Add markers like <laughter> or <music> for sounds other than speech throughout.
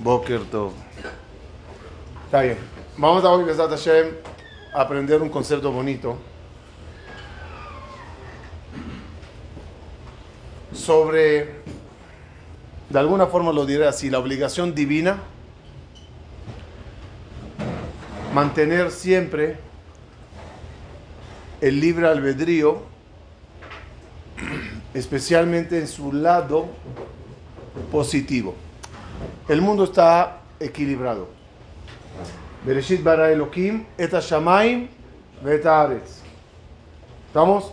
Boker Tov. Está bien. Vamos a hoy, a aprender un concepto bonito sobre, de alguna forma lo diré así, la obligación divina, mantener siempre el libre albedrío, especialmente en su lado positivo. El mundo está equilibrado. Bereshit bara Elohim, et shamaim vet ¿Estamos?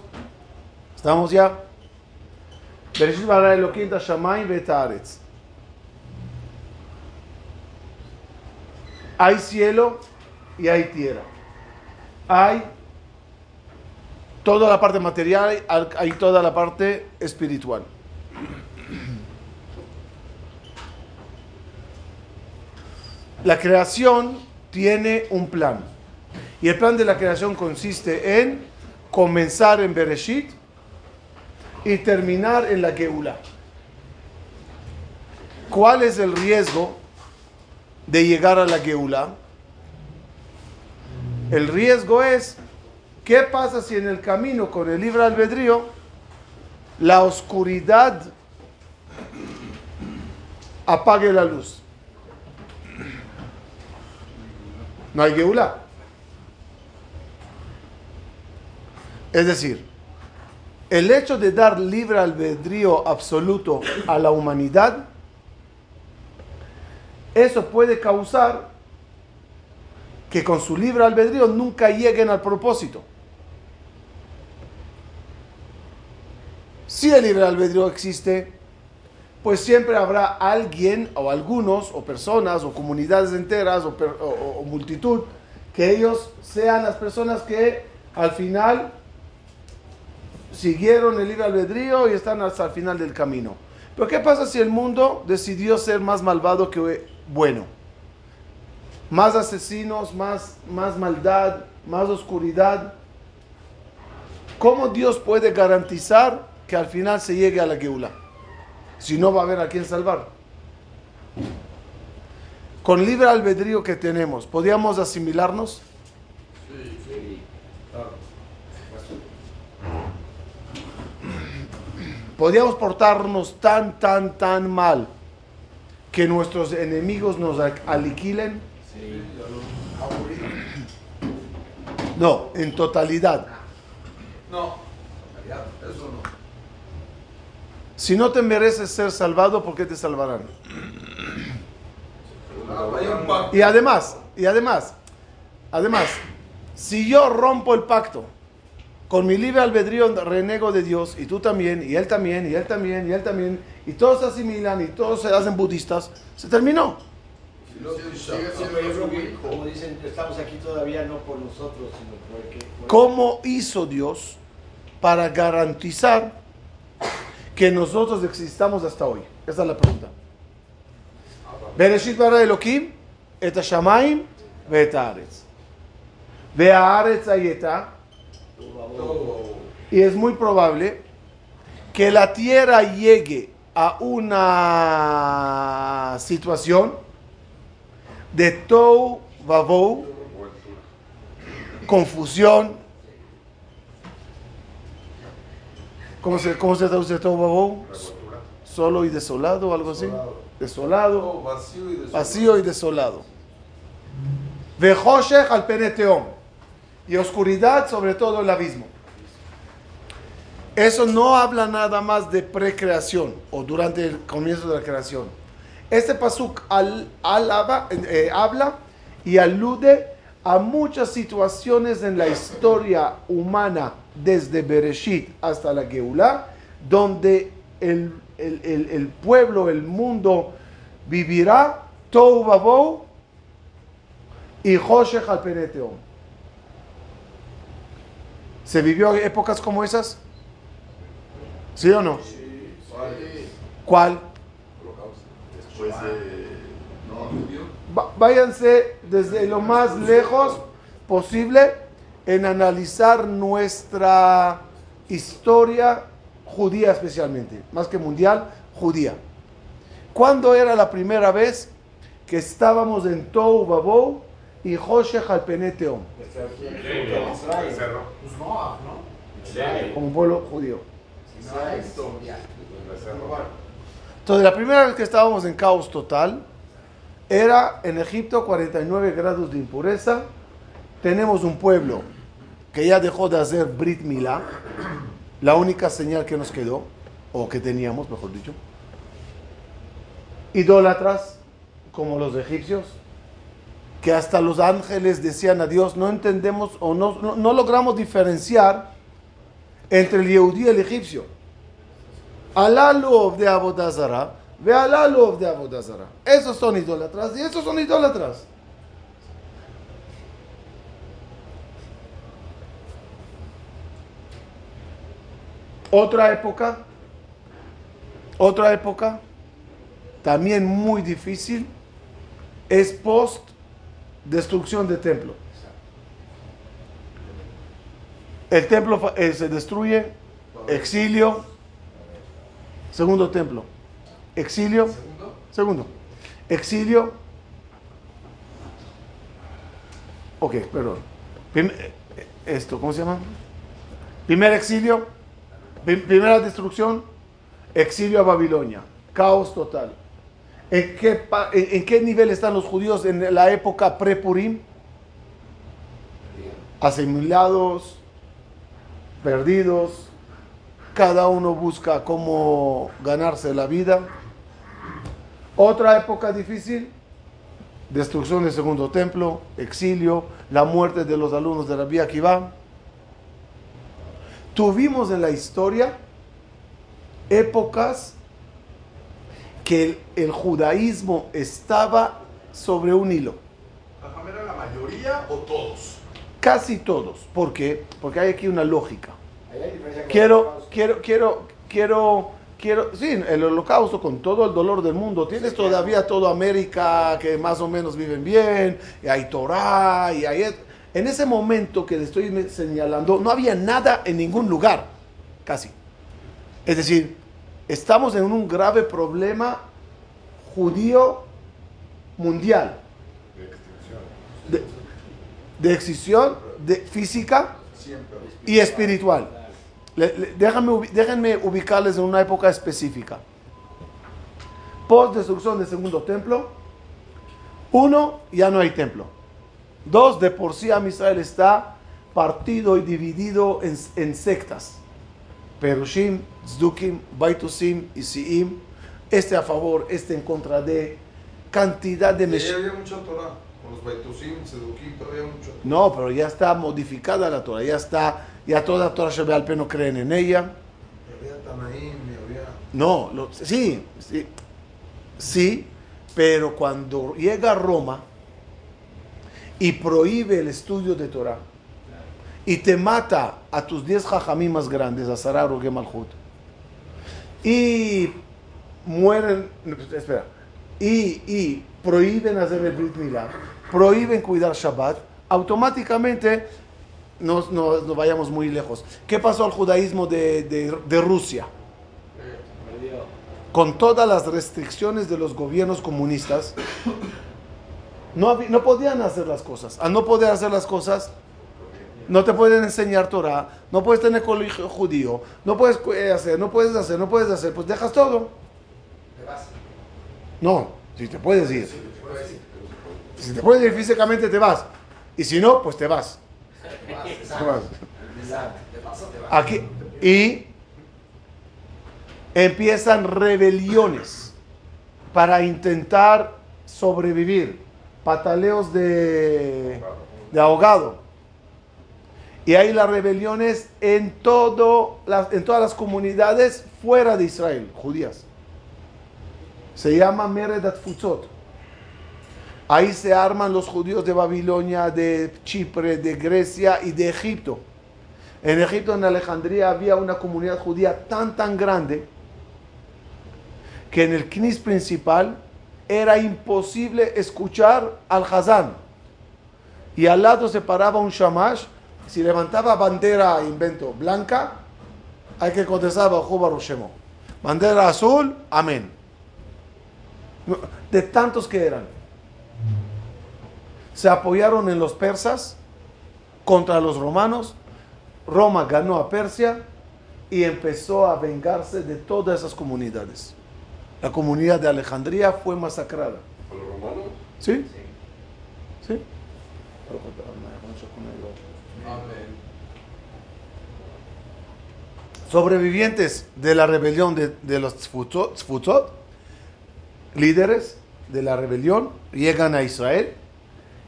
¿Estamos ya? Bereshit bara Elohim et shamaim vet Hay cielo y hay tierra. Hay toda la parte material, hay toda la parte espiritual. La creación tiene un plan. Y el plan de la creación consiste en comenzar en Bereshit y terminar en la Geula. ¿Cuál es el riesgo de llegar a la Geula? El riesgo es, ¿qué pasa si en el camino con el libre albedrío la oscuridad apague la luz? No hay Geulá. Es decir, el hecho de dar libre albedrío absoluto a la humanidad, eso puede causar que con su libre albedrío nunca lleguen al propósito. Si el libre albedrío existe, pues siempre habrá alguien o algunos o personas o comunidades enteras o, multitud que ellos sean las personas que al final siguieron el libre albedrío y están hasta el final del camino. Pero ¿qué pasa si el mundo decidió ser más malvado que bueno? Más asesinos, más, más maldad, más oscuridad. ¿Cómo Dios puede garantizar que al final se llegue a la Geula? Si no va a haber a quién salvar. Con libre albedrío que tenemos, ¿podríamos asimilarnos? Sí, ¿Podríamos portarnos tan, tan, tan mal que nuestros enemigos nos aliquilen? No, en totalidad. No, eso no. Si no te mereces ser salvado, ¿por qué te salvarán? Y además, y además, además, si yo rompo el pacto con mi libre albedrío renego de Dios, y tú también, y él también, y él también, y él también, y todos se asimilan, y todos se hacen budistas, se terminó. Como dicen, estamos aquí todavía no por nosotros, sino ¿Cómo hizo Dios para garantizar que nosotros existamos hasta hoy? Esa es la pregunta. Bereshit bara Elohim et shamaim ve'et haaretz. Ve'haaretz ayeta. Y es muy probable que la tierra llegue a una situación de tou vavou, confusión, ¿Cómo se, cómo se traduce todo Solo y desolado, algo así. Desolado. vacío y desolado. Vacío y desolado. al peneteón. Y oscuridad sobre todo el abismo. Eso no habla nada más de precreación o durante el comienzo de la creación. Este pasuk al, eh, habla y alude a muchas situaciones en la historia humana desde Bereshit hasta la Geulah, donde el, pueblo, el mundo vivirá Babou y Joshech al ¿Se vivió épocas como esas? ¿Sí o no? ¿Cuál? Váyanse desde lo más lejos posible en analizar nuestra historia judía especialmente, más que mundial, judía. ¿Cuándo era la primera vez que estábamos en Tou Babou y Hoshech al. Como pueblo judío. Entonces, la primera vez que estábamos en caos total era en Egipto 49 grados de impureza. Tenemos un pueblo que ya dejó de hacer Brit Milá, la única señal que nos quedó, o que teníamos, mejor dicho. Idólatras, como los egipcios, que hasta los ángeles decían a Dios, no entendemos o no, no, logramos diferenciar entre el Yehudí y el egipcio. Alalov de Abodazara, ve Alalov de Abodazara. Esos son idólatras y esos son idólatras. Otra época, otra época, también muy difícil, es post destrucción del templo. El templo eh, se destruye, exilio, segundo templo, exilio, segundo, exilio, ok, perdón, eh, esto, ¿cómo se llama? Primer exilio, primera destrucción, exilio a Babilonia, caos total. ¿En qué, en, qué nivel están los judíos en la época pre-Purim? Asimilados, perdidos, cada uno busca cómo ganarse la vida. Otra época difícil, destrucción del segundo templo, exilio, la muerte de los alumnos de Rabbi Akiva. Tuvimos en la historia épocas que el, judaísmo estaba sobre un hilo. ¿Era la mayoría o todos? Casi todos. ¿Por qué? Porque hay aquí una lógica. Quiero, quiero, quiero, quiero, quiero, sí, el holocausto con todo el dolor del mundo. Tienes todavía toda América que más o menos viven bien, y hay Torah, y hay... En ese momento que le estoy señalando, no había nada en ningún lugar, casi. Es decir, estamos en un grave problema judío mundial. De extinción. De, física y espiritual. Déjenme ubicarles en una época específica. Post destrucción del segundo templo. Uno, ya no hay templo. Dos, de por sí Israel está partido y dividido en, en sectas. Perushim, Zdukim, Baitusim y Siim, este a favor, este en contra de cantidad de había mucha Torah, con los Baitusim, Zdukim, todavía mucho. No, pero ya está modificada la Torah, ya está, ya toda Torah Shebe no creen en ella. No, sí, sí, sí, pero cuando llega a Roma y prohíbe el estudio de Torah, y te mata a tus 10 jajamí más grandes, a Sarar o Gemalhut, y mueren, espera, y, y prohíben hacer el Brit Milá, prohíben cuidar Shabbat, automáticamente no nos, vayamos muy lejos. ¿Qué pasó al judaísmo de, de, Rusia? Con todas las restricciones de los gobiernos comunistas, no, no podían hacer las cosas. Al no poder hacer las cosas, no te pueden enseñar Torah, no puedes tener colegio judío, no puedes eh, hacer, no puedes hacer, no puedes hacer, pues dejas todo. ¿Te vas? No, si te puedes ir. Si te puedes ir físicamente te vas. Y si no, pues te vas. Aquí, y empiezan rebeliones para intentar sobrevivir, pataleos de, de ahogado y hay las rebeliones en, todo en todas las comunidades fuera de Israel, judías. Se llama Meredat Futzot. Ahí se arman los judíos de Babilonia, de Chipre, de Grecia y de Egipto. En Egipto, en Alejandría, había una comunidad judía tan, tan grande que en el Knis principal era imposible escuchar al Hazán. Y al lado se paraba un shamash si levantaba bandera, invento, blanca, hay que contestar bajo Barushemo. Bandera azul, amén. De tantos que eran. Se apoyaron en los persas contra los romanos. Roma ganó a Persia y empezó a vengarse de todas esas comunidades. La comunidad de Alejandría fue masacrada. ¿Por los romanos? ¿Sí? ¿Sí? Sobrevivientes de la rebelión de, de los Tzfutzot, líderes de la rebelión, llegan a Israel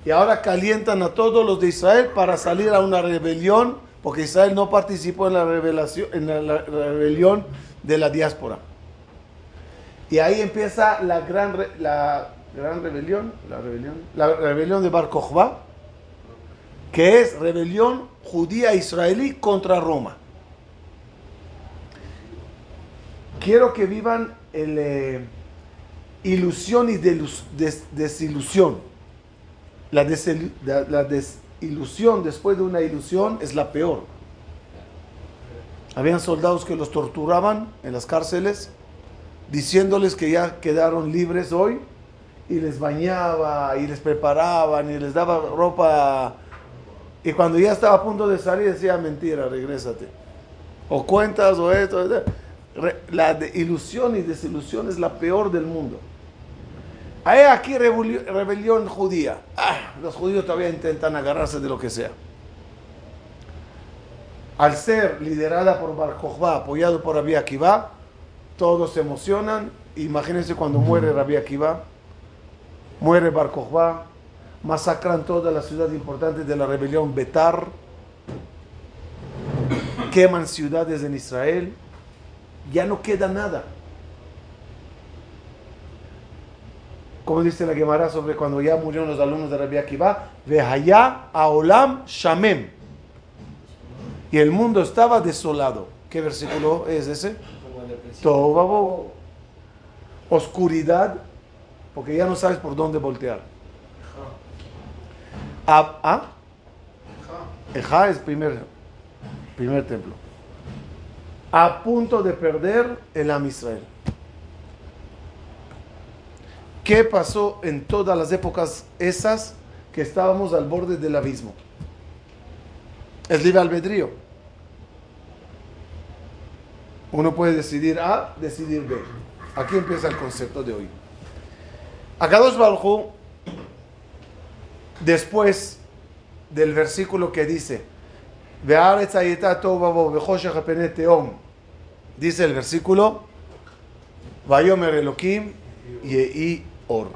y ahora calientan a todos los de Israel para salir a una rebelión, porque Israel no participó en la, revelación, en la, rebelión de la diáspora. Y ahí empieza la gran, la gran rebelión, la rebelión, la rebelión de Bar Kokhba, que es rebelión judía israelí contra Roma. Quiero que vivan el, eh, ilusión y desilusión. La, desilusión después de una ilusión es la peor. Habían soldados que los torturaban en las cárceles, diciéndoles que ya quedaron libres hoy, y les bañaba, y les preparaban, y les daba ropa. Y cuando ya estaba a punto de salir, decía mentira, regrésate. O cuentas, o esto. La de- ilusión y desilusión es la peor del mundo. Hay aquí rebeli- rebelión judía. Ah, los judíos todavía intentan agarrarse de lo que sea. Al ser liderada por Bar Kokhba, apoyado por Rabbi Akiva, todos se emocionan. Imagínense cuando muere Rabbi Akiva, muere Bar Kokhba, masacran toda la ciudad importante de la rebelión Betar, queman ciudades en Israel, ya no queda nada. Como dice la Gemara sobre cuando ya murieron los alumnos de Rabbi Akiva, Vehaya Aolam Shamem. Y el mundo estaba desolado. ¿Qué versículo es ese? Vabohu. Oscuridad, porque ya no sabes por dónde voltear. Ah, ¿ah? Ejá es primer, primer templo. A punto de perder el Am Israel. ¿Qué pasó en todas las épocas esas que estábamos al borde del abismo? Es libre albedrío. Uno puede decidir A, decidir B. Aquí empieza el concepto de hoy. Akadosh Baruj después del versículo que dice, dice el versículo, Vayomer Elohim or,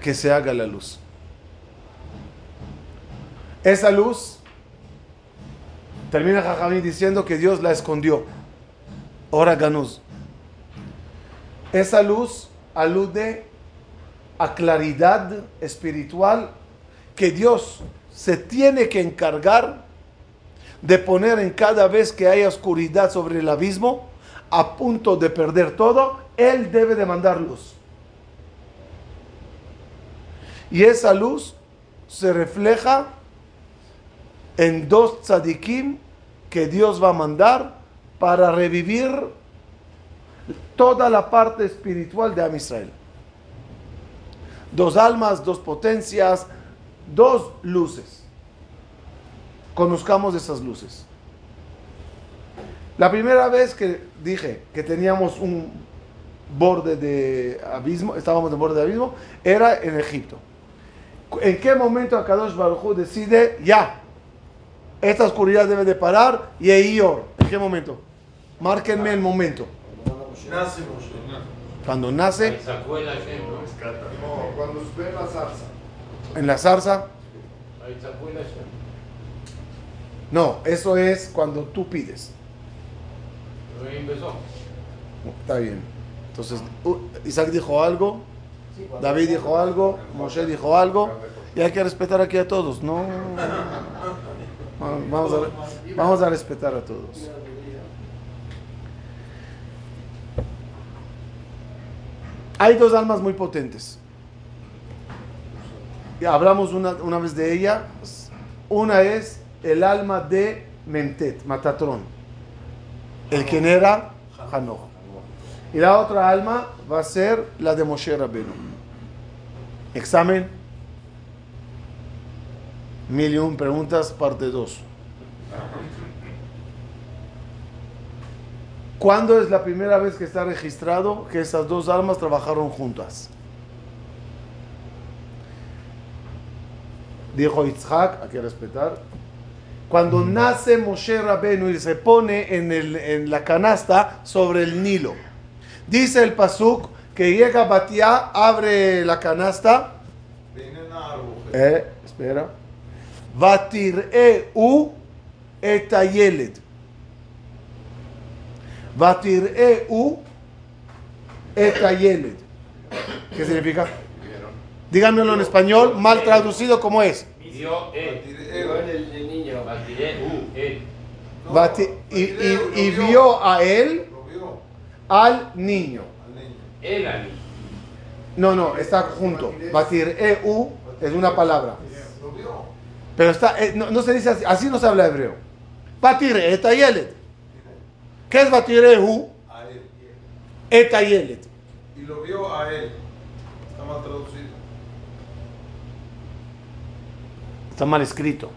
que se haga la luz. Esa luz termina Jajamí diciendo que Dios la escondió. Ora ganuz. Esa luz alude a claridad espiritual que Dios se tiene que encargar de poner en cada vez que haya oscuridad sobre el abismo, a punto de perder todo, Él debe de mandar luz. Y esa luz se refleja en dos tzadikim que Dios va a mandar para revivir toda la parte espiritual de Am Israel. Dos almas, dos potencias, dos luces. Conozcamos esas luces. La primera vez que dije que teníamos un borde de abismo, estábamos en borde de abismo, era en Egipto. ¿En qué momento Akadosh Baruj decide ya? Esta oscuridad debe de parar y Eior. ¿En qué momento? Márquenme el momento. Nace Moshe. Cuando nace Ahí sacó el Hashem, ¿no? No, cuando ve la zarza. en la zarza. Ahí sacó el Hashem. No, eso es cuando tú pides. Está bien. Entonces, Isaac dijo algo, David dijo algo, Moshe dijo algo, y hay que respetar aquí a todos, ¿no? <laughs> Vamos a, respetar a todos. Hay dos almas muy potentes. Hablamos una, una vez de ella. Una es el alma de Mentet, Matatrón. El quien era Hanoch. Y la otra alma va a ser la de Moshe Rabbeinu. Examen. Mil y un preguntas, parte 2. ¿Cuándo es la primera vez que está registrado que esas dos almas trabajaron juntas? Dijo Yitzhak, hay que respetar. Cuando nace Moshe Rabenu y se pone en, el- en la canasta sobre el Nilo. Dice el Pasuk que llega Batía, abre la canasta. Eh, espera. Vatir'e u etayeled. Vatir'e u etayeled. ¿Qué significa? Díganmelo en español, mal traducido como es. Y vio a él al niño. El al niño. No, no, está junto. Batir EU es una palabra. Pero está, eh, no, se dice así, así no se habla hebreo. Batir etayelet. ¿Qué es batir EU? Etayelet. Y lo vio a él. Está mal traducido. Está mal escrito.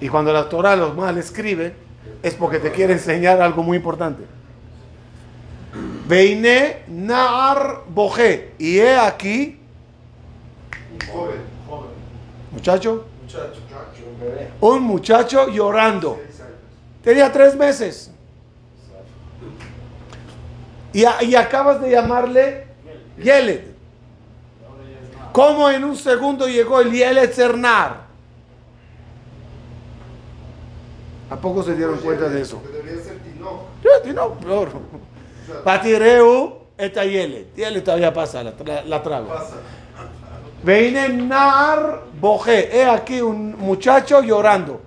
Y cuando la Torah los mal escribe, es porque te quiere enseñar algo muy importante. Veine Naar Boje. Y he aquí, Joven. Joven. muchacho, Muchacho. un muchacho llorando. Tenía tres meses. Y, a- y acabas de llamarle Yeled. ¿Cómo en un segundo llegó el Yeled Cernar? ¿A poco se dieron cuenta de eso? Debería ser. Patireu et Yeled. Yeled todavía pasa, la, la trago. Veine Nar Boje. He aquí un muchacho llorando.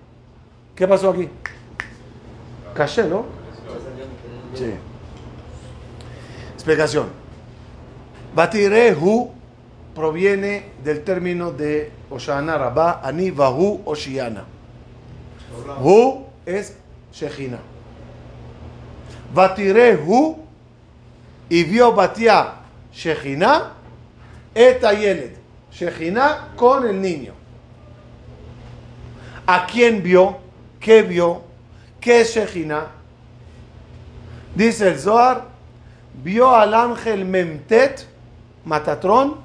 ¿Qué pasó aquí? Caché, ¿no? Sí. Explicación. Batirehu proviene del término de Oshana Rabá, Ani Vahu Oshiana. Hu es Shechina. Batirehu y vio Batia Shechina et Yeled. Shechina con el niño. ¿A quién vio? ¿Qué vio? ¿Qué es Shechina? Dice el Zohar, vio al ángel Memtet, Matatrón,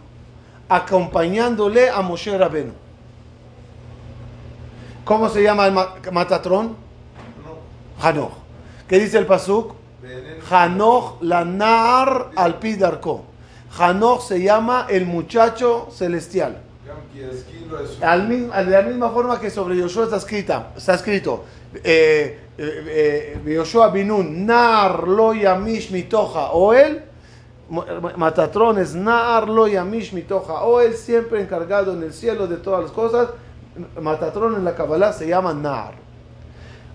acompañándole a Moshe Rabenu. ¿Cómo se llama el ma- Matatrón? No. Hanoch. ¿Qué dice el Pasuk? Hanoch Lanar al Pidarko. Hanoch se llama el muchacho celestial. Al, de la misma forma que sobre Yoshua está, está escrito, eh, eh, eh, Yoshua Binun, Nar lo yamish mitoja, o él, Matatrones, Nar lo yamish mitoja, o él siempre encargado en el cielo de todas las cosas, Matatrón en la Kabbalah se llama Nar.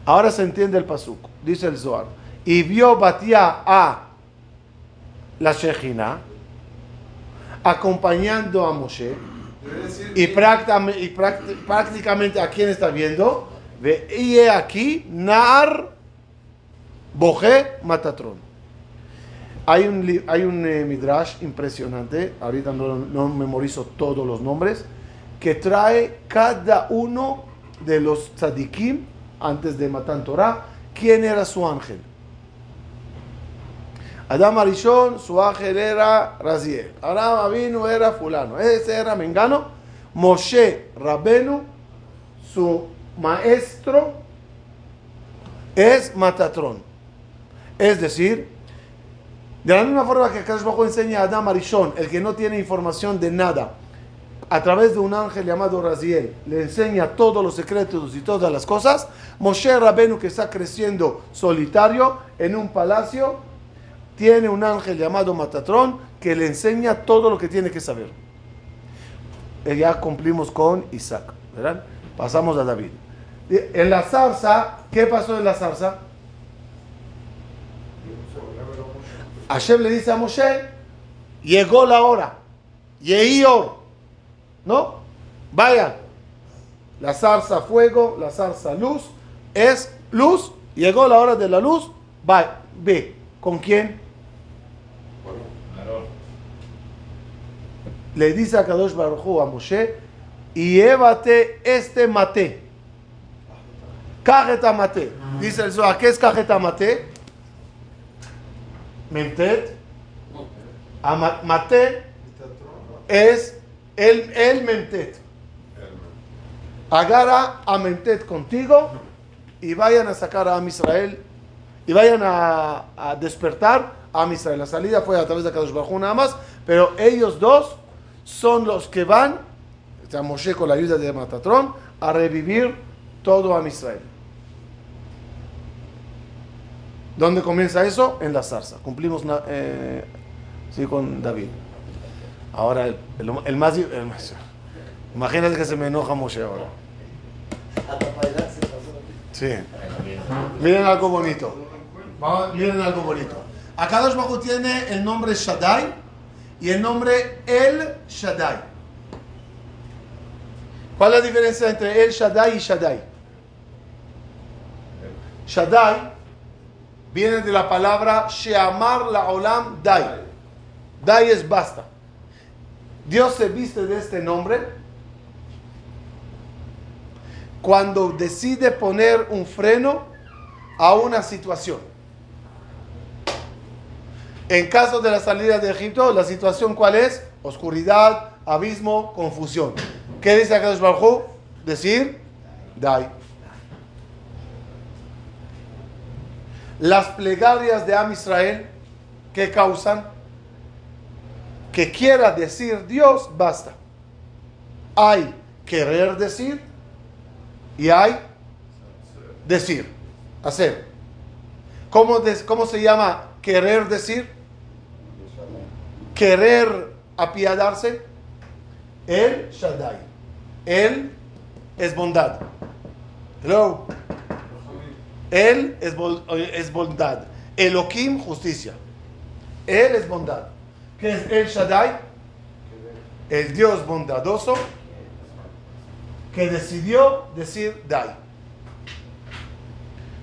Ahora se entiende el pasuk, dice el Zohar. Y vio Batia a la Shejina, acompañando a Moshe. Y, prácticamente a quién está viendo. Ve, y aquí, Nar Boje Matatrón. Hay un, hay un eh, midrash impresionante, ahorita no, no memorizo todos los nombres, que trae cada uno de los tzadikim antes de Matan Torah, quién era su ángel. Adam Arishon, su ángel era Raziel. Abraham Avinu era fulano. Ese era Mengano. Moshe Rabenu, su maestro es Matatrón. Es decir, de la misma forma que Akash Bajo enseña a Adam Arishon, el que no tiene información de nada, a través de un ángel llamado Raziel, le enseña todos los secretos y todas las cosas. Moshe Rabenu, que está creciendo solitario en un palacio, tiene un ángel llamado Matatrón que le enseña todo lo que tiene que saber. Eh, Ya cumplimos con Isaac, ¿verdad? Pasamos a David. Eh, En la zarza, ¿qué pasó en la zarza? Hashem le dice a Moshe, llegó la hora, Yehior, ¿no? Vayan, la zarza fuego, la zarza luz, es luz, llegó la hora de la luz, va, ve, ¿con quién? Aarón. Le dice a Kadosh Baruj a Moshe, y llévate este mate. Cajeta mate. Dice el Zohar, ¿qué es cajeta mate? Mentet. Ama- Mate es el, el. Agarra a mentet contigo y vayan a sacar a Am Israel y vayan a, despertar a Israel. La salida fue a través de Kadosh Baruj nada más, pero ellos dos son los que van, sea, Moshe con la ayuda de Matatrón, a revivir todo Am Israel. ¿Dónde comienza eso? En la zarza. Cumplimos eh, sí, con David. Ahora, el, el- más, el más- Imagínate que se me enoja Moshe ahora. Sí. Miren algo bonito. Miren algo bonito. Baruj Hu tiene el nombre Shaddai y el nombre El Shaddai. ¿Cuál es la diferencia entre El Shaddai y Shaddai? Shaddai viene de la palabra Sheamar la Olam Dai. Dai es basta. Dios se viste de este nombre cuando decide poner un freno a una situación. En caso de la salida de Egipto, la situación cuál es? Oscuridad, abismo, confusión. ¿Qué dice Akadosh Baruj? Decir, dai. Las plegarias de Am Israel, ¿qué causan? Que quiera decir Dios, basta. Hay querer decir y hay decir, hacer. ¿Cómo, des- ¿Cómo se llama querer decir? Querer apiadarse. El Shaddai. Él es bondad. Hello. Él es, es bondad. Elohim, justicia. Él es bondad. ¿Qué es el Shaddai? El Dios bondadoso que decidió decir Dai.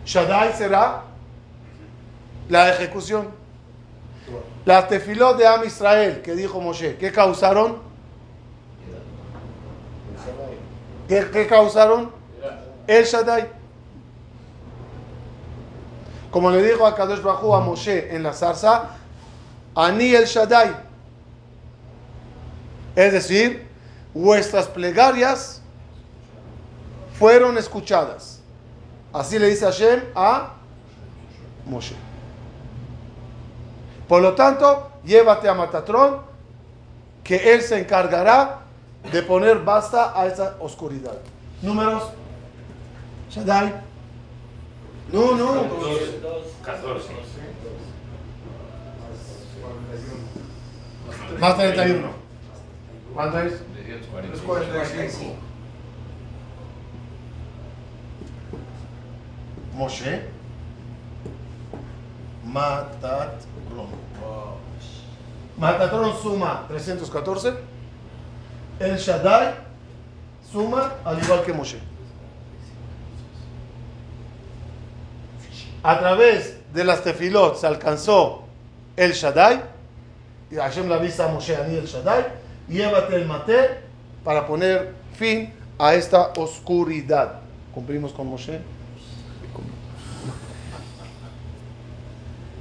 Shaddai será la ejecución. Las tefilot de Am Israel que dijo Moshe, ¿qué causaron? ¿Qué, qué causaron? El Shaddai. Como le dijo a Kadosh Hu a Moshe en la zarza, Ani el Shaddai. Es decir, vuestras plegarias fueron escuchadas. Así le dice Hashem a Moshe. Por lo tanto, llévate a Matatrón, que él se encargará de poner basta a esa oscuridad. Números. Shaddai. No, no. 14. Más 31. ¿Cuánto es? 18, 345. 45. Moshe. Matatrón. Matatrón suma 314. El Shaddai suma al igual que Moshe. A través de las tefilot se alcanzó el Shaddai. Y Hashem le avisa a Moshe, Ani el Shaddai. Llévate el mate para poner fin a esta oscuridad. ¿Cumplimos con Moshe?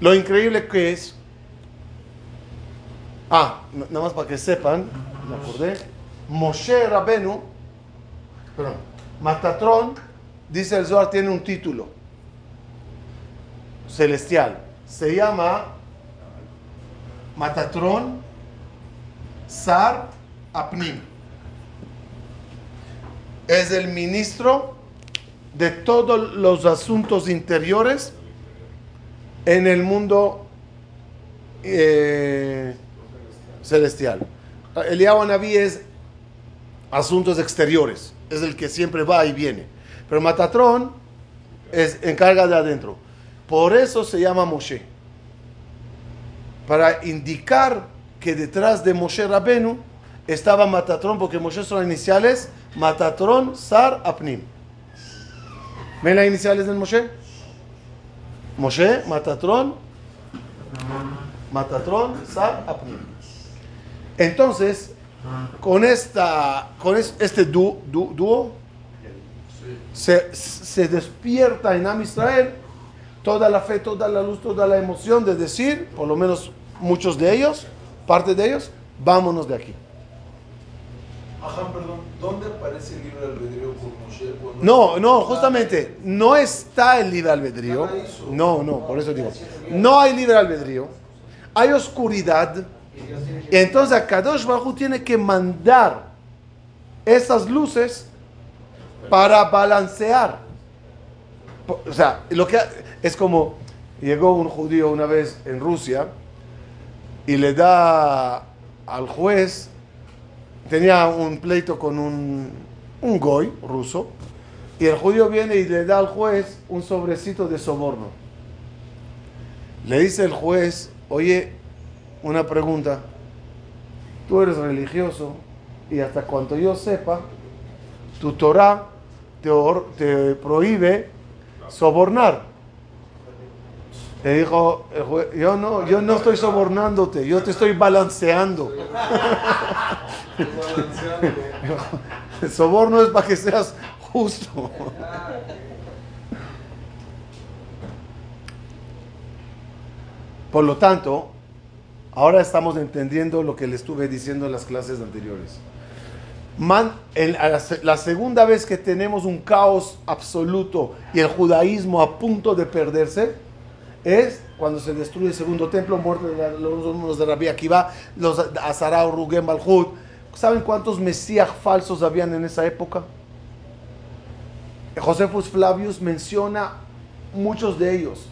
Lo increíble que es. Ah, nada más para que sepan, me acordé. Moshe Rabenu, perdón, Matatrón, dice el Zohar, tiene un título celestial. Se llama Matatrón Sar Apnim. Es el ministro de todos los asuntos interiores en el mundo eh, celestial. Eliyahu Naví es asuntos exteriores, es el que siempre va y viene. Pero Matatrón es encarga de adentro. Por eso se llama Moshe. Para indicar que detrás de Moshe Rabenu estaba Matatrón, porque Moshe son las iniciales Matatrón Sar Apnim. ¿Ven las iniciales del Moshe? Moshe, Matatrón, Matatrón, Sar, Apnim. Entonces, con, esta, con es- este dú- dú- dúo, se, se despierta en Am Israel toda la fe, toda la luz, toda la emoción de decir, por lo menos muchos de ellos, parte de ellos, vámonos de aquí. Ajá, perdón. ¿Dónde aparece el libre albedrío por Moshe? No, no, justamente, no está el libre albedrío. No, no, por eso digo, no hay libre albedrío. Hay oscuridad. Y entonces Kadosh Baruj tiene que mandar esas luces para balancear. O sea, lo que es como llegó un judío una vez en Rusia y le da al juez tenía un pleito con un, un goy ruso y el judío viene y le da al juez un sobrecito de soborno. Le dice el juez, oye, una pregunta, tú eres religioso y hasta cuanto yo sepa, tu Torah te, te prohíbe sobornar. Le dijo el juez, yo no, yo no estoy sobornándote, yo te estoy balanceando. <laughs> El <laughs> soborno es para que seas justo. Por lo tanto, ahora estamos entendiendo lo que le estuve diciendo en las clases anteriores. Man- la, se- la segunda vez que tenemos un caos absoluto y el judaísmo a punto de perderse es cuando se destruye el segundo templo, muerte de los alumnos de Rabbi Akiva, los Azarao, Rugem, Malhud. ¿Saben cuántos mesías falsos habían en esa época? Josefus Flavius menciona muchos de ellos.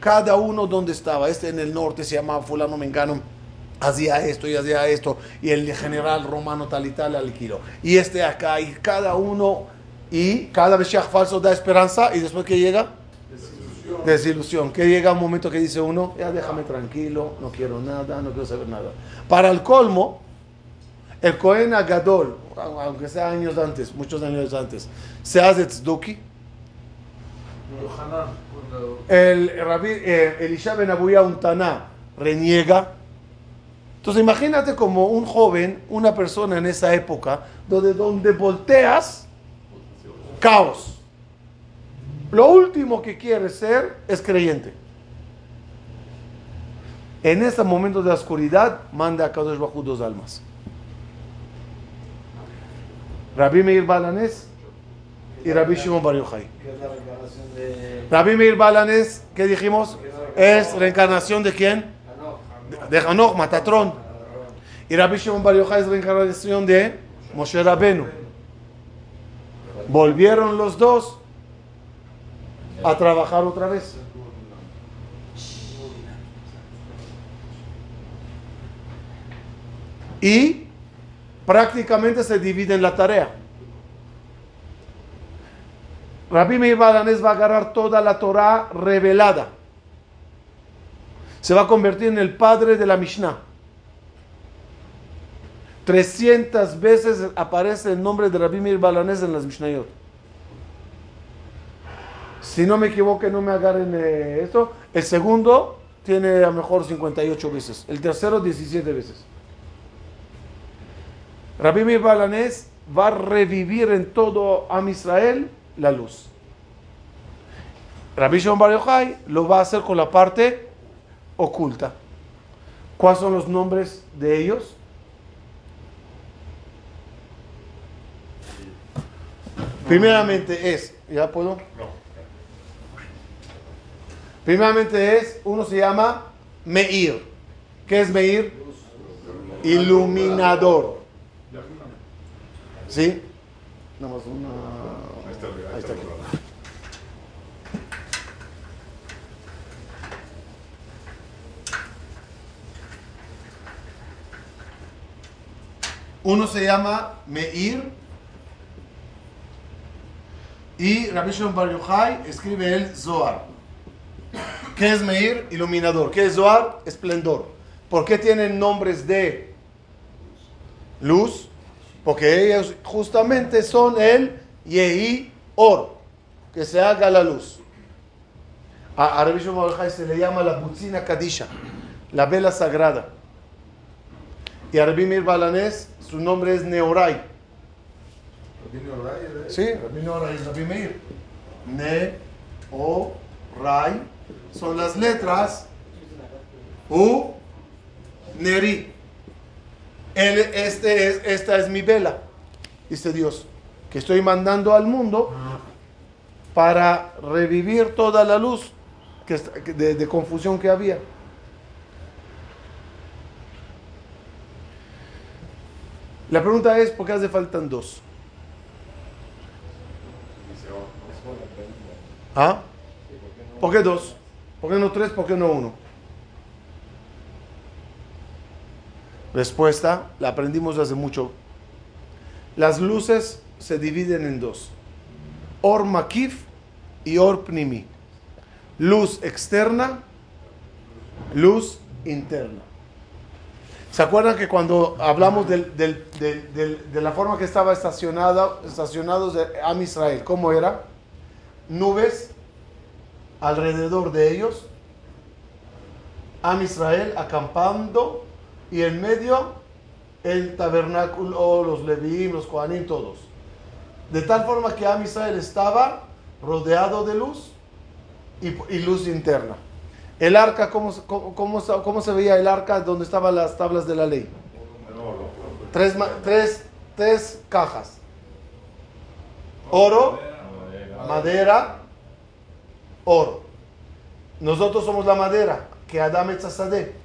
Cada uno donde estaba. Este en el norte se llamaba fulano mengano. Hacía esto y hacía esto. Y el general romano tal y tal al kilo. Y este acá. Y cada uno. Y cada Mesías falso da esperanza. Y después que llega Desilusión. desilusión. Que llega un momento que dice uno, ya déjame tranquilo, no quiero nada, no quiero saber nada. Para el colmo, el Cohen Agadol, aunque sea años antes, muchos años antes, se hace tzduki. El rabí, eh, Ben Abuya Untaná reniega. Entonces imagínate como un joven, una persona en esa época, donde, donde volteas, caos. Lo último que quiere ser es creyente. En ese momento de oscuridad, manda a Kadosh Bajú dos almas. Rabbi Meir Balanés y Rabbi Shimon Bar Yochai. ¿Qué es la reencarnación de Rabbi Meir Balanes, ¿qué dijimos? Es reencarnación de quién? De Hanoch, Matatrón. Y Rabbi Shimon Bar Yochai es reencarnación de Moshe Rabenu. Volvieron los dos a trabajar otra vez. Y prácticamente se dividen la tarea. Rabbi Meir Balanés va a agarrar toda la Torah revelada. Se va a convertir en el padre de la Mishnah. 300 veces aparece el nombre de Rabbi Meir Balanés en las Mishnayot. Si no me equivoco, no me agarren eh, esto. El segundo tiene a lo mejor 58 veces. El tercero 17 veces. Rabbi Meir Balanés va a revivir en todo Am Israel la luz. Rabbi Shimon Bar Yochai lo va a hacer con la parte oculta. ¿Cuáles son los nombres de ellos? Primeramente es, ¿ya puedo? Primeramente es, uno se llama Meir. ¿Qué es Meir? Iluminador. ¿Sí? Nada más una... Ahí está aquí. Uno se llama Meir y Rabbi Shimon Bar Yochai escribe el Zohar. ¿Qué es Meir? Iluminador. ¿Qué es Zohar? Esplendor. ¿Por qué tienen nombres de luz? Porque ellos justamente son el Yehi Or, que se haga la luz. A, se le llama la Butzina Kadisha, la vela sagrada. Y a Rabbi Meir Balanés, su nombre es Neorai era- Sí, Rabbi Neorai es Rabbi Meir. Ne, O, Rai. Son las letras U, Neri. Él, este es, esta es mi vela, dice Dios, que estoy mandando al mundo para revivir toda la luz de, de confusión que había. La pregunta es, ¿por qué hace faltan dos? ¿Ah? ¿Por qué dos? ¿Por qué no tres? ¿Por qué no uno? Respuesta, la aprendimos hace mucho. Las luces se dividen en dos. Or makif y or pnimi. Luz externa, luz interna. ¿Se acuerdan que cuando hablamos del- del- del- de la forma que estaba estacionada, estacionados de Am Israel, cómo era? Nubes alrededor de ellos, Am Israel acampando y en medio el tabernáculo, los Levíim, los Kohanim, todos. De tal forma que Am Israel estaba rodeado de luz y, luz interna. El arca, ¿cómo, cómo, cómo se- veía el arca donde estaban las tablas de la ley? Tres, tres, tres cajas. Oro, madera, oro. Nosotros somos la madera, que Adam Etzazadeh.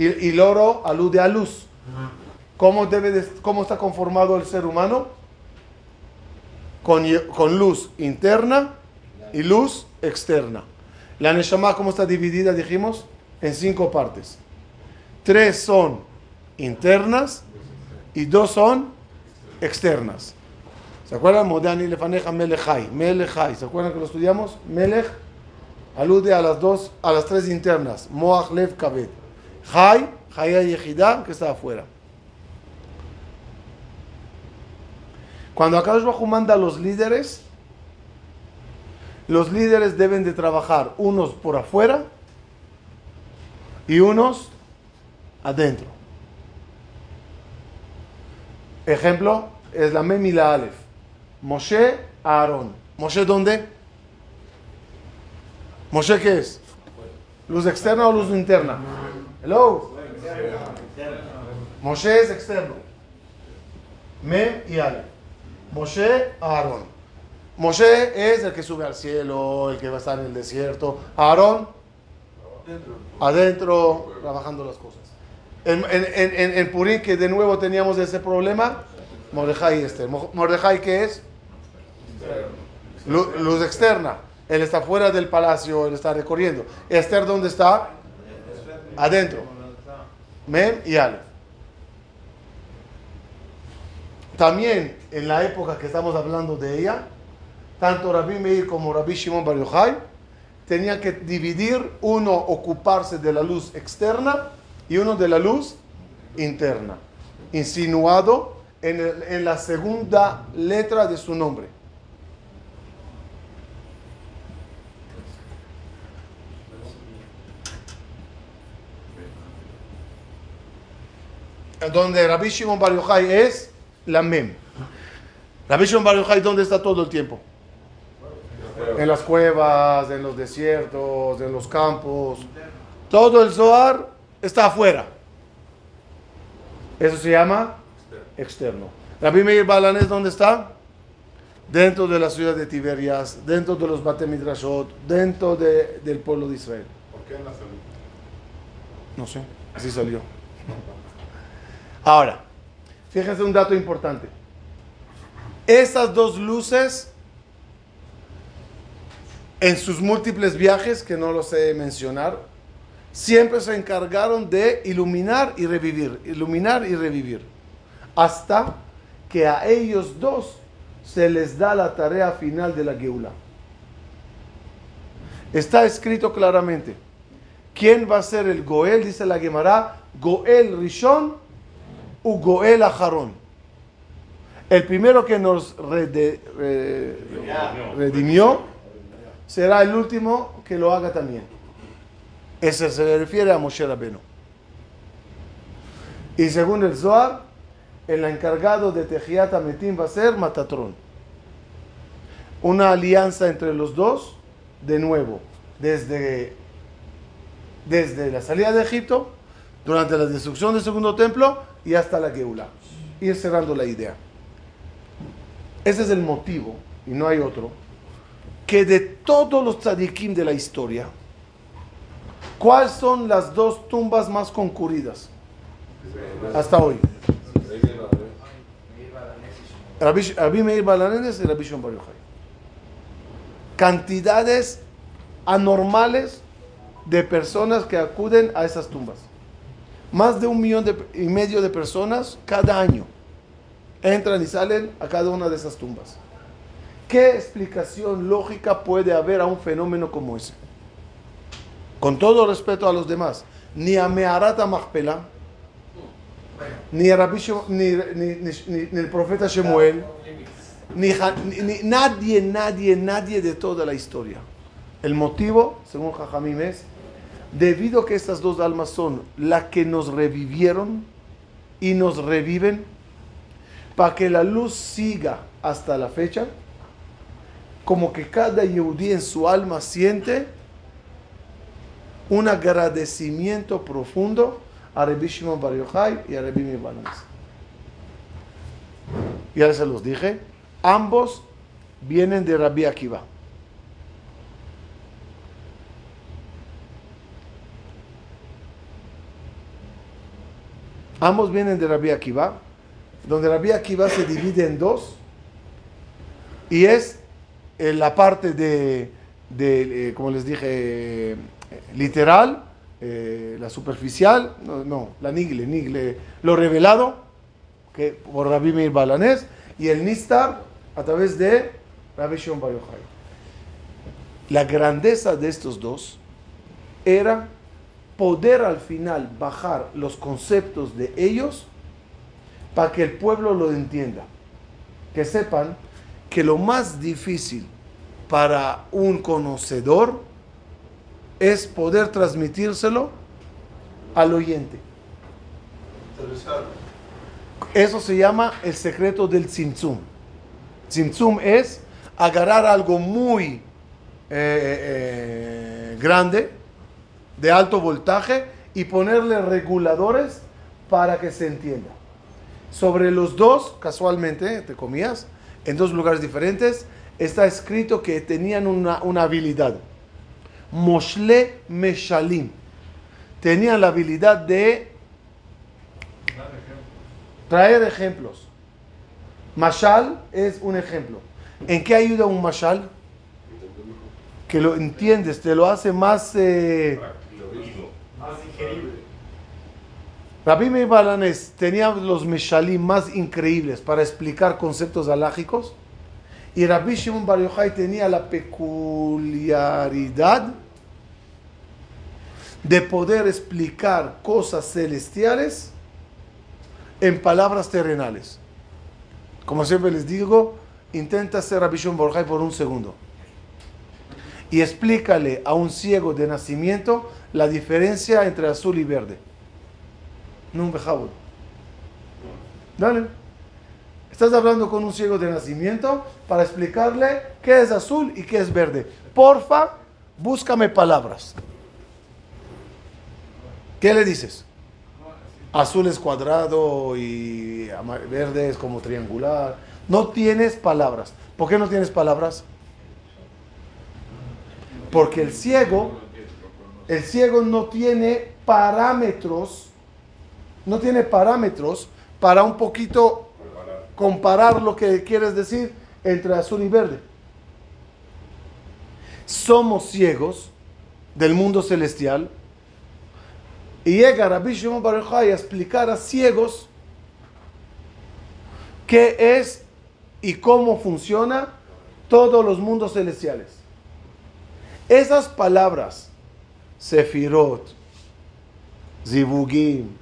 Y, y el oro alude a luz. ¿Cómo, debe de- ¿Cómo está conformado el ser humano? Con, con luz interna y luz externa. La Neshama, ¿cómo está dividida? Dijimos, en cinco partes. Tres son internas y dos son externas. ¿Se acuerdan? Modani lefaneja melechai. Melechai. ¿Se acuerdan que lo estudiamos? Melech alude a las dos, a las tres internas. Moach lev kabed. Jai, Jaya Yehidá, que está afuera. Cuando Akadosh Bajú manda a los líderes, los líderes deben de trabajar unos por afuera y unos adentro. Ejemplo es la Mem y la Aleph. Moshe, Aarón. ¿Moshe dónde? ¿Moshe qué es? ¿Luz externa o luz interna? Hello. Moshe es externo. Mem y Aleph. Moshe, Aarón. Moshe es el que sube al cielo, el que va a estar en el desierto. Aarón, Dentro. adentro, trabajando las cosas. En, en, en, en- Purim, que de nuevo teníamos ese problema, Mordejai Esther. Mo- Mordejai, ¿qué es? Lu- Luz externa. Él está fuera del palacio, él está recorriendo. Esther, ¿dónde está? Adentro. Mem y Aleph. También en la época que estamos hablando de ella, tanto Rabbi Meir como Rabbi Shimon Bar Yochai tenían que dividir, uno ocuparse de la luz externa y uno de la luz interna, insinuado en, en la segunda letra de su nombre. Donde Rabbi Shimon Bar Yochai es la Mem. Rabbi Shimon Bar Yochai, ¿dónde está todo el tiempo? En las cuevas, en los desiertos, en los campos. Todo el Zohar está afuera. Eso se llama externo. Rabbi Meir Balanés, ¿dónde está? Dentro de la ciudad de Tiberias, dentro de los Bate Midrashot, dentro de- del pueblo de Israel. ¿Por qué en la salud? No sé, así salió. <laughs> Ahora, fíjense un dato importante. Estas dos luces, en sus múltiples viajes, que no los sé mencionar, siempre se encargaron de iluminar y revivir, iluminar y revivir, hasta que a ellos dos se les da la tarea final de la Geula. Está escrito claramente. ¿Quién va a ser el Goel? Dice la Gemara, Goel Rishon u Goel Aharon. El primero que nos redimió será el último que lo haga también. Ese se refiere a Moshe Rabbeinu. Y según el Zohar, el encargado de Tejiat Ametim va a ser Matatrón. Una alianza entre los dos, de nuevo, desde, desde la salida de Egipto, durante la destrucción del segundo templo y hasta la Geula. Ir cerrando la idea. Ese es el motivo, y no hay otro, que de todos los tzadikim de la historia, ¿cuáles son las dos tumbas más concurridas hasta hoy? Rabbi, Meir Balanenes y Rabbi Shimon. Cantidades anormales de personas que acuden a esas tumbas. Más de un millón y medio de personas cada año entran y salen a cada una de esas tumbas. ¿Qué explicación lógica puede haber a un fenómeno como ese? Con todo respeto a los demás, ni a Meharata Machpelah, ni, Rabbi Shemo- ni, el profeta Shemuel, ni- nadie, nadie, nadie de toda la historia. El motivo, según Jajamim, es debido a que estas dos almas son las que nos revivieron y nos reviven para que la luz siga hasta la fecha, como que cada yehudí en su alma siente un agradecimiento profundo a Rabbi Shimon Bar Yochai y a Rabbi Balanes. Ya se los dije, ambos vienen de Rabbi Akiva. Ambos vienen de Rabbi Akiva, donde Rabbi Akiva se divide en dos y es eh, la parte de, de, eh, como les dije, eh, literal, la superficial, no, no, la nigle, nigle, lo revelado, que por Rabbi Meir Balanés, y el nistar a través de Rabbi Shimon Bar Yochai. La grandeza de estos dos era poder al final bajar los conceptos de ellos para que el pueblo lo entienda. Que sepan que lo más difícil para un conocedor es poder transmitírselo al oyente. Eso se llama el secreto del tzimtzum. Tzimtzum es agarrar algo muy eh, eh, grande, de alto voltaje, y ponerle reguladores para que se entienda. Sobre los dos, casualmente, te comías, en dos lugares diferentes, está escrito que tenían una, una habilidad. Moshle Meshalim. Tenían la habilidad de traer ejemplos. Mashal es un ejemplo. ¿En qué ayuda un mashal? Que lo entiendes, te lo hace más... eh, Más digerible. Rabbi Meir Balanes tenía los meshalim más increíbles para explicar conceptos alágicos y Rabbi Shimon Bar Yochai tenía la peculiaridad de poder explicar cosas celestiales en palabras terrenales. Como siempre les digo, intenta ser Rabbi Shimon Bar Yochai por un segundo y explícale a un ciego de nacimiento la diferencia entre azul y verde. No bejabud. Dale. Estás hablando con un ciego de nacimiento para explicarle qué es azul y qué es verde. Porfa, búscame palabras. ¿Qué le dices? Azul es cuadrado y verde es como triangular. No tienes palabras. ¿Por qué no tienes palabras? Porque el ciego, el ciego no tiene parámetros, no tiene parámetros para un poquito comparar lo que quieres decir entre azul y verde. Somos ciegos del mundo celestial y llega Rabbi Shimon a explicar a ciegos qué es y cómo funciona todos los mundos celestiales. Esas palabras, Sefirot, Zibugim,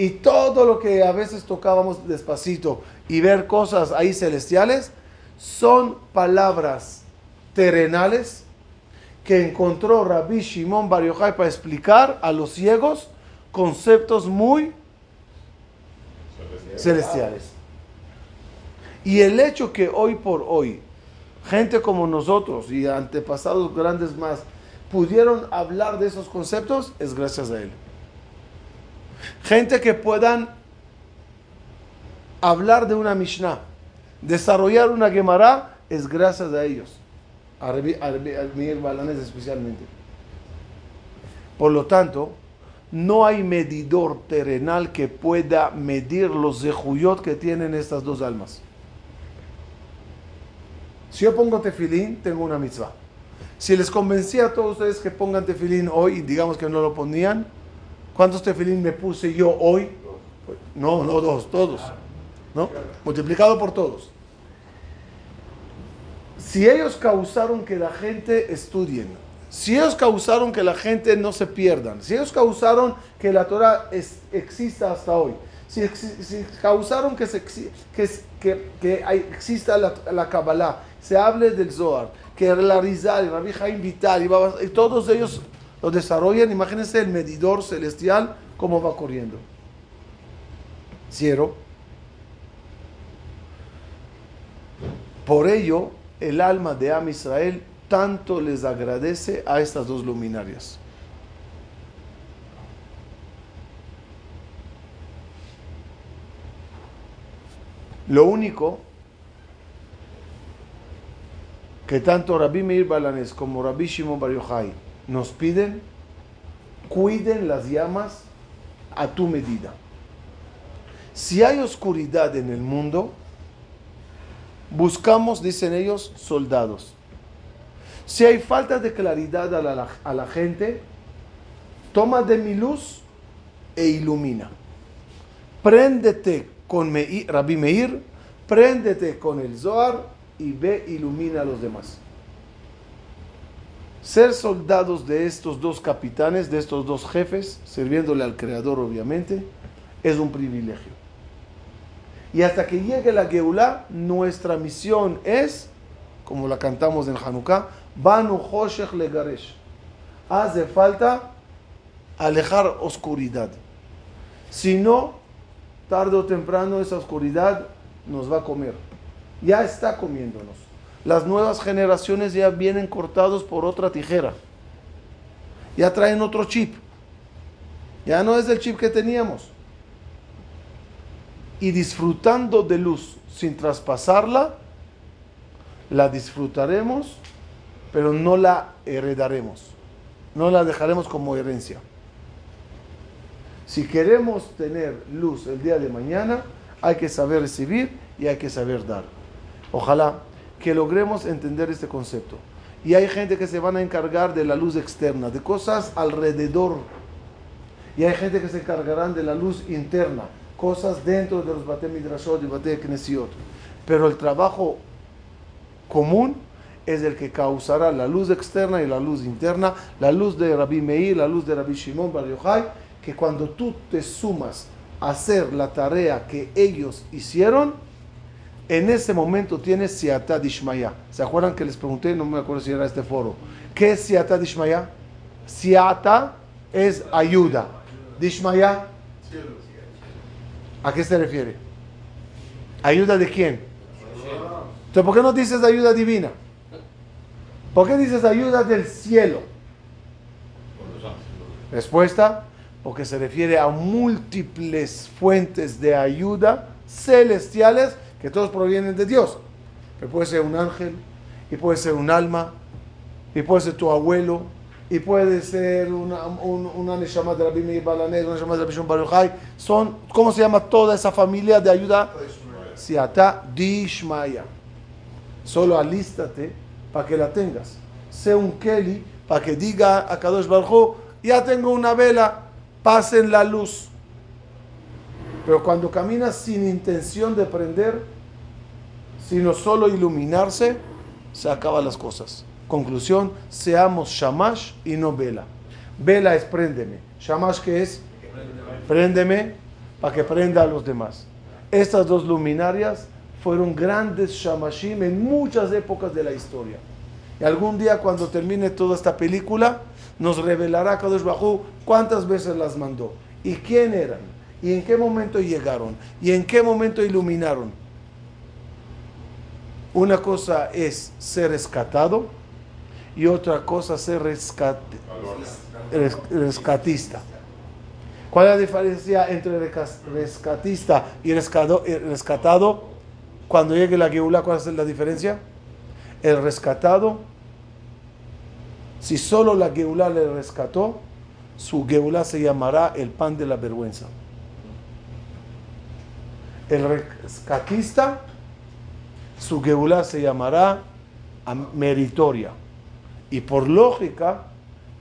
y todo lo que a veces tocábamos despacito y ver cosas ahí celestiales, son palabras terrenales que encontró Rabbi Shimon Bar Yochai para explicar a los ciegos conceptos muy celestiales. Y el hecho que hoy por hoy, gente como nosotros y antepasados grandes más, pudieron hablar de esos conceptos, es gracias a él. Gente que puedan hablar de una Mishnah, desarrollar una Gemara, es gracias a ellos. A Miguel Balanes especialmente. Por lo tanto, no hay medidor terrenal que pueda medir los zehuyot que tienen estas dos almas. Si yo pongo tefilín, tengo una mitzvah. Si les convencí a todos ustedes que pongan tefilín hoy, digamos que no lo ponían, ¿cuántos tefilín me puse yo hoy? No, no dos, todos. ¿No? Multiplicado por todos. Si ellos causaron que la gente estudien, si ellos causaron que la gente no se pierdan, si ellos causaron que la Torah exista hasta hoy, si, causaron que, exista la, la Kabbalah, se hable del Zohar, que la Rizal, Rabbi Jaim Vital, y todos ellos lo desarrollan, imagínense el medidor celestial, cómo va corriendo. Cierro. Por ello, el alma de Am Israel tanto les agradece a estas dos luminarias. Lo único que tanto Rabbi Meir Balanes como Rabbi Shimon Bar Yochai nos piden, cuiden las llamas a tu medida. Si hay oscuridad en el mundo, buscamos, dicen ellos, soldados. Si hay falta de claridad a la, gente, toma de mi luz e ilumina. Préndete con Rabbi Meir, préndete con el Zohar y ve, ilumina a los demás. Ser soldados de estos dos capitanes, de estos dos jefes, sirviéndole al Creador obviamente, es un privilegio. Y hasta que llegue la Geulah, nuestra misión es, como la cantamos en Hanukkah, Banu Hoshech Legaresh. Hace falta alejar oscuridad. Si no, tarde o temprano esa oscuridad nos va a comer ya está comiéndonos. Las nuevas generaciones ya vienen cortados por otra tijera. Ya traen otro chip. Ya no es el chip que teníamos. Y disfrutando de luz sin traspasarla, la disfrutaremos, pero no la heredaremos. No la dejaremos como herencia. Si queremos tener luz el día de mañana, hay que saber recibir y hay que saber dar. Ojalá que logremos entender este concepto. Y hay gente que se van a encargar de la luz externa, de cosas alrededor. Y hay gente que se encargarán de la luz interna, cosas dentro de los Bate y Bate Knesiot. Pero el trabajo común es el que causará la luz externa y la luz interna, la luz de Rabbi Meir, la luz de Rabbi Shimon Bar Yochai, que cuando tú te sumas a hacer la tarea que ellos hicieron, en ese momento tienes Siata Dishmaya. ¿Se acuerdan que les pregunté? No me acuerdo si era este foro. ¿Qué es Siata Dishmaya? Siata es ayuda. Dishmaya. ¿A qué se refiere? ¿Ayuda de quién? ¿por qué no dices ayuda divina? ¿Por qué dices ayuda del cielo? Respuesta, porque se refiere a múltiples fuentes de ayuda celestiales que todos provienen de Dios. Pero puede ser un ángel, y puede ser un alma, y puede ser tu abuelo, y puede ser una, una Neshama de Rabbi Meir Balanet, una Neshama de Rabbi Baruchai. Son, ¿cómo se llama toda esa familia de ayuda? Siata Dishmaya. Solo alístate para que la tengas. Sé un Kelly para que diga a Kadosh Baruch ya tengo una vela, pasen la luz. Pero cuando caminas sin intención de prender, sino solo iluminarse, se acaban las cosas. Conclusión, seamos shamash y no vela. Vela es préndeme. Shamash que es préndeme para que prenda a los demás. Estas dos luminarias fueron grandes shamashim en muchas épocas de la historia. Y algún día cuando termine toda esta película, nos revelará Kadosh Bajú cuántas veces las mandó y quién eran ¿Y en qué momento llegaron? ¿Y en qué momento iluminaron? Una cosa es ser rescatado y otra cosa ser rescat- res- rescatista. ¿Cuál es la diferencia entre rescatista y eh, rescatado? Cuando llegue la Geula, ¿cuál es la diferencia? El rescatado, si solo la Geula le rescató, su Geula se llamará el pan de la vergüenza. El rescatista, su Geula se llamará am- meritoria. Y por lógica,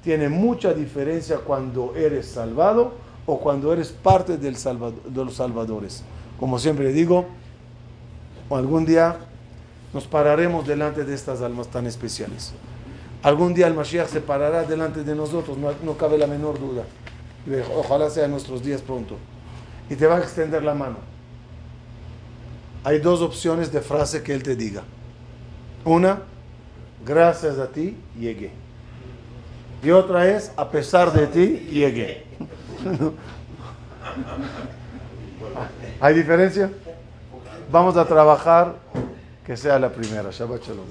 tiene mucha diferencia cuando eres salvado o cuando eres parte del de los salvadores. Como siempre digo, algún día nos pararemos delante de estas almas tan especiales. Algún día el Mashiach se parará delante de nosotros, no, no cabe la menor duda. Ojalá sea nuestros días pronto. Y te va a extender la mano. Hay dos opciones de frase que él te diga. Una, gracias a ti llegué. Y otra es, a pesar de ti llegué. ¿Hay diferencia? Vamos a trabajar que sea la primera. Shabbat Shalom.